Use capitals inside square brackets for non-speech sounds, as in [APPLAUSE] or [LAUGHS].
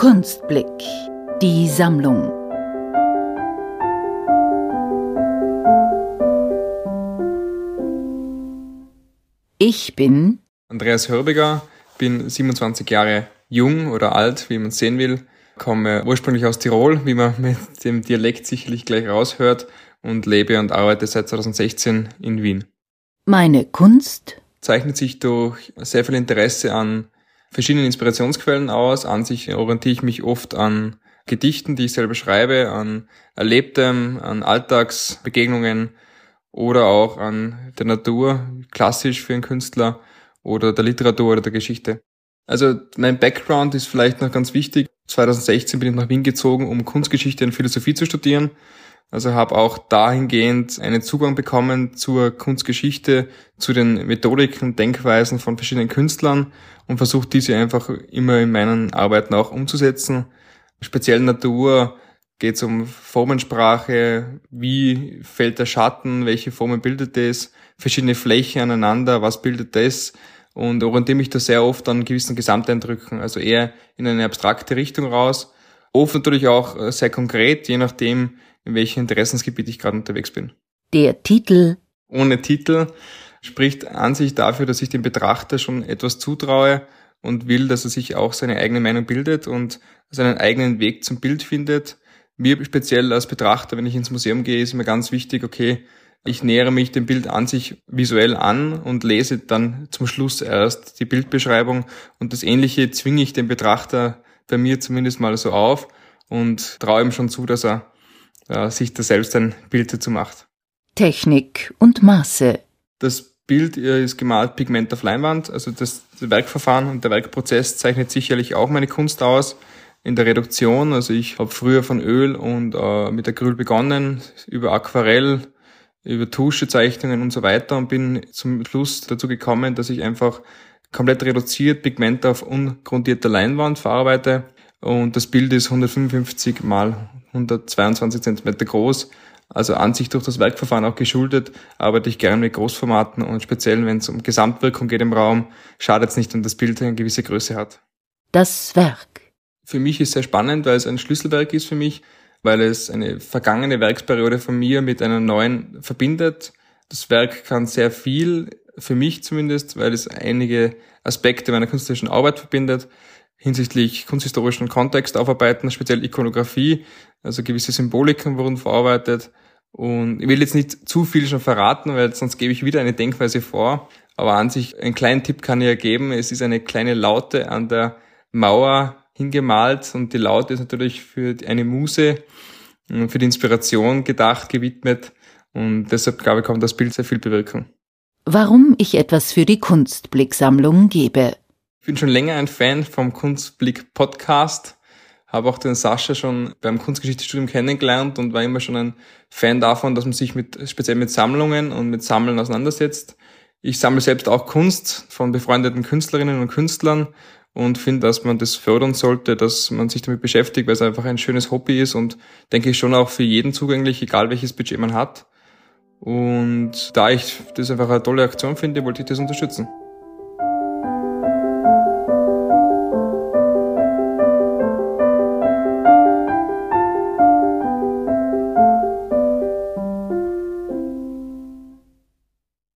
Kunstblick. Die Sammlung. Ich bin Andreas Hörbiger, bin 27 Jahre jung oder alt, wie man sehen will, komme ursprünglich aus Tirol, wie man [LAUGHS] mit dem Dialekt sicherlich gleich raushört, und lebe und arbeite seit 2016 in Wien. Meine Kunst zeichnet sich durch sehr viel Interesse an verschiedenen Inspirationsquellen aus. An sich orientiere ich mich oft an Gedichten, die ich selber schreibe, an Erlebtem, an Alltagsbegegnungen oder auch an der Natur, klassisch für einen Künstler, oder der Literatur oder der Geschichte. Also mein Background ist vielleicht noch ganz wichtig. 2016 bin ich nach Wien gezogen, um Kunstgeschichte und Philosophie zu studieren. Also habe auch dahingehend einen Zugang bekommen zur Kunstgeschichte, zu den Methodiken, Denkweisen von verschiedenen Künstlern und versucht diese einfach immer in meinen Arbeiten auch umzusetzen. Speziell Natur geht es um Formensprache, wie fällt der Schatten, welche Formen bildet es, verschiedene Flächen aneinander, was bildet das und orientiere mich da sehr oft an gewissen Gesamteindrücken, also eher in eine abstrakte Richtung raus. Oft natürlich auch äh, sehr konkret, je nachdem, in welchem Interessensgebiet ich gerade unterwegs bin. Der Titel ohne Titel spricht an sich dafür, dass ich dem Betrachter schon etwas zutraue und will, dass er sich auch seine eigene Meinung bildet und seinen eigenen Weg zum Bild findet. Mir speziell als Betrachter, wenn ich ins Museum gehe, ist mir ganz wichtig, okay, ich nähere mich dem Bild an sich visuell an und lese dann zum Schluss erst die Bildbeschreibung und das Ähnliche zwinge ich den Betrachter bei mir zumindest mal so auf und traue ihm schon zu, dass er äh, sich da selbst ein Bild dazu macht. Technik und Maße. Das Bild äh, ist gemalt Pigment auf Leinwand, also das Werkverfahren und der Werkprozess zeichnet sicherlich auch meine Kunst aus in der Reduktion. Also ich habe früher von Öl und äh, mit Acryl begonnen, über Aquarell, über Tuschezeichnungen und so weiter und bin zum Schluss dazu gekommen, dass ich einfach komplett reduziert Pigmente auf ungrundierter Leinwand verarbeite und das Bild ist 155 mal 122 Zentimeter groß. Also an sich durch das Werkverfahren auch geschuldet, arbeite ich gerne mit Großformaten und speziell, wenn es um Gesamtwirkung geht im Raum, schadet es nicht, wenn das Bild eine gewisse Größe hat. Das Werk. Für mich ist sehr spannend, weil es ein Schlüsselwerk ist für mich, weil es eine vergangene Werksperiode von mir mit einer neuen verbindet. Das Werk kann sehr viel, für mich zumindest, weil es einige Aspekte meiner künstlerischen Arbeit verbindet hinsichtlich kunsthistorischen Kontext aufarbeiten, speziell Ikonografie, also gewisse Symboliken wurden verarbeitet. Und ich will jetzt nicht zu viel schon verraten, weil sonst gebe ich wieder eine Denkweise vor. Aber an sich, einen kleinen Tipp kann ich ja geben. Es ist eine kleine Laute an der Mauer hingemalt und die Laute ist natürlich für eine Muse für die Inspiration gedacht, gewidmet. Und deshalb, glaube ich, kann das Bild sehr viel bewirken. Warum ich etwas für die Kunstblicksammlung gebe. Ich bin schon länger ein Fan vom Kunstblick Podcast, habe auch den Sascha schon beim Kunstgeschichtsstudium kennengelernt und war immer schon ein Fan davon, dass man sich mit, speziell mit Sammlungen und mit Sammeln auseinandersetzt. Ich sammle selbst auch Kunst von befreundeten Künstlerinnen und Künstlern und finde, dass man das fördern sollte, dass man sich damit beschäftigt, weil es einfach ein schönes Hobby ist und denke ich schon auch für jeden zugänglich, egal welches Budget man hat. Und da ich das einfach eine tolle Aktion finde, wollte ich das unterstützen.